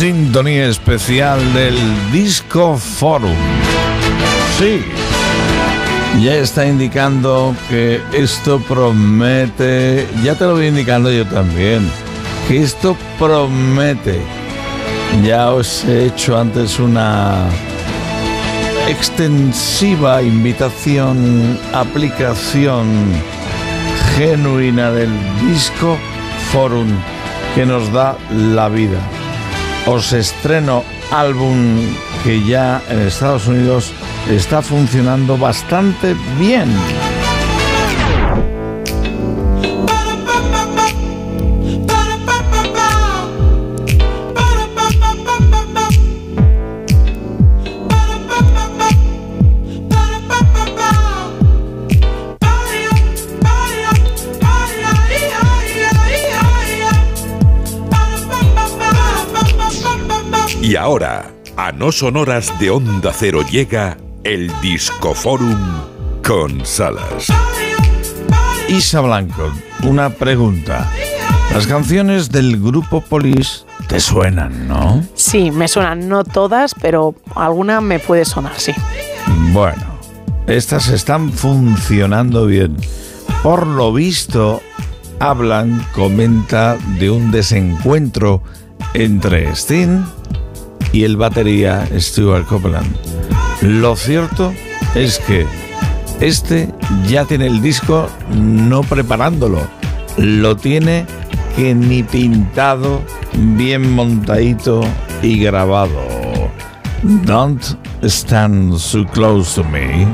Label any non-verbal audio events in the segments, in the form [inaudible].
sintonía especial del Disco Forum. Sí, ya está indicando que esto promete, ya te lo voy indicando yo también, que esto promete. Ya os he hecho antes una extensiva invitación, aplicación genuina del Disco Forum que nos da la vida. Os estreno álbum que ya en Estados Unidos está funcionando bastante bien. Ahora, a no sonoras de Onda Cero llega el Discoforum con Salas. Isa Blanco, una pregunta. Las canciones del grupo Police te suenan, ¿no? Sí, me suenan, no todas, pero alguna me puede sonar, sí. Bueno, estas están funcionando bien. Por lo visto, hablan, comenta de un desencuentro entre Sting y el batería Stuart Copeland. Lo cierto es que este ya tiene el disco no preparándolo, lo tiene que ni pintado, bien montadito y grabado. Don't stand so close to me.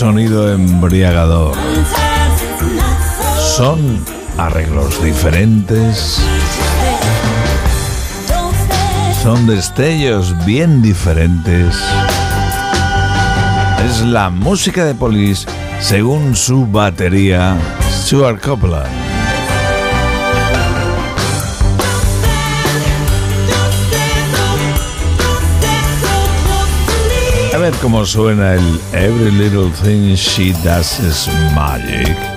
Sonido embriagador. Son arreglos diferentes, son destellos bien diferentes. Es la música de Police según su batería, Stuart Copeland. Ver cómo suena el Every Little Thing She Does Is Magic.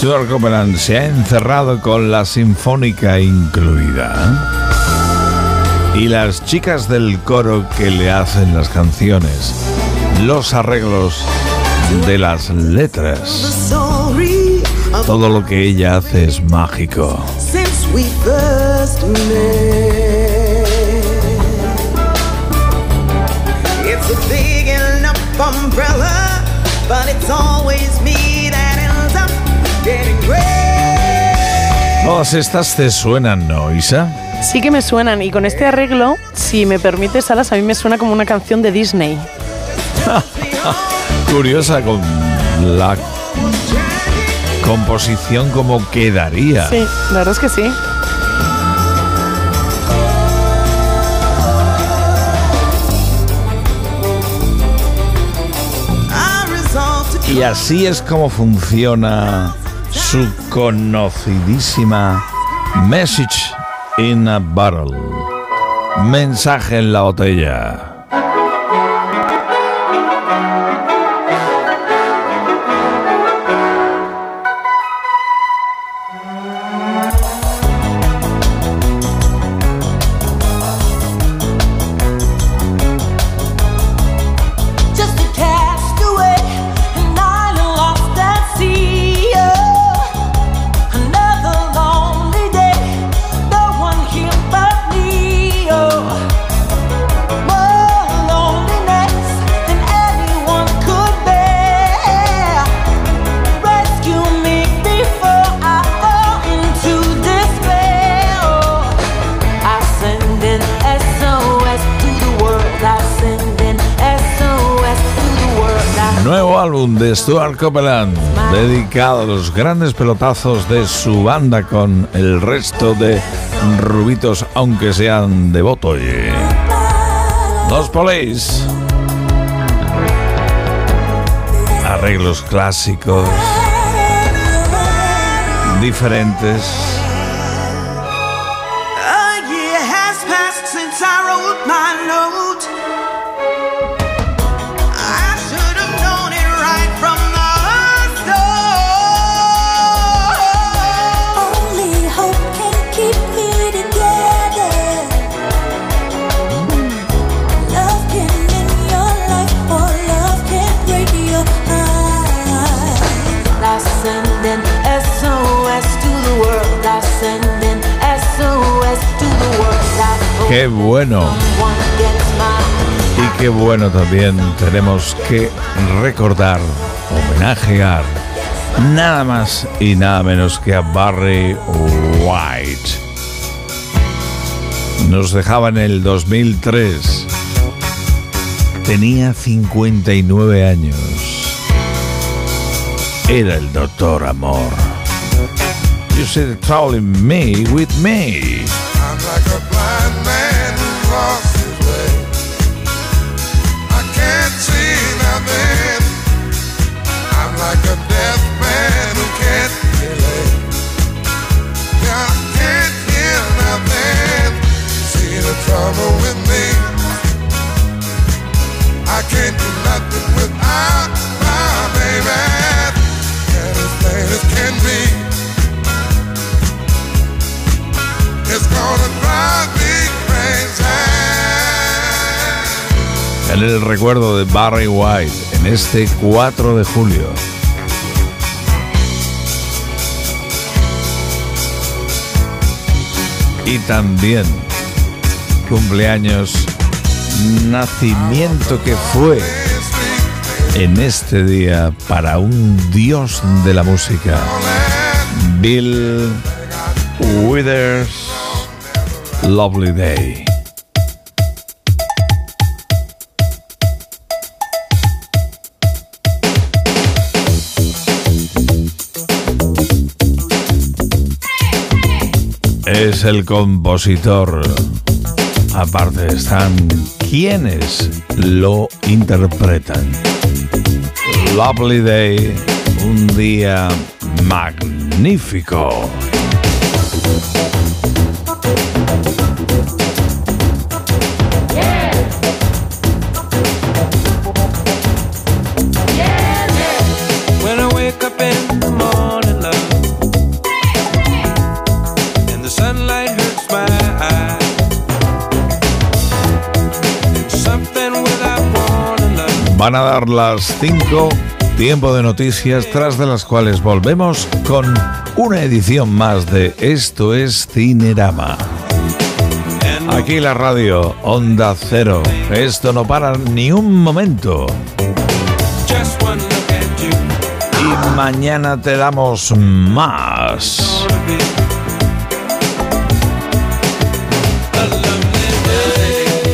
Stuart Copeland se ha encerrado con la sinfónica incluida. Y las chicas del coro que le hacen las canciones, los arreglos de las letras, todo lo que ella hace es mágico. It's a big umbrella, but it's always me Todas estas te suenan, ¿no, Isa? Sí que me suenan y con este arreglo, si me permites, Salas, a mí me suena como una canción de Disney. [laughs] Curiosa con la composición como quedaría. Sí, la verdad es que sí. Y así es como funciona su conocidísima Message in a Bottle. Mensaje en la botella. Álbum de Stuart Copeland, dedicado a los grandes pelotazos de su banda con el resto de rubitos, aunque sean de. Los Police. Arreglos clásicos, diferentes. A year has passed since I wrote my Qué bueno. Y qué bueno también tenemos que recordar, homenajear, nada más y nada menos que a Barry White. Nos dejaba en el 2003. Tenía 59 años. Era el doctor Amor. You trouble in me with me. Can't do nothing my baby. It's gonna me el recuerdo de Barry White en este 4 de julio. Y también cumpleaños, nacimiento que fue en este día para un dios de la música, Bill Withers, Lovely Day. es el compositor. Aparte están quienes lo interpretan. Lovely Day, un día magnífico. Van a dar las 5, tiempo de noticias, tras de las cuales volvemos con una edición más de Esto es Cinerama. Aquí la radio, Onda Cero. Esto no para ni un momento. Y mañana te damos más.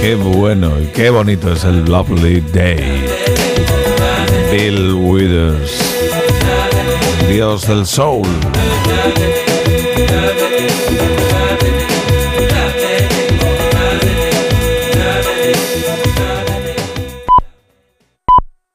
Qué bueno y qué bonito es el Lovely Day. Bill Withers, Dios del Soul.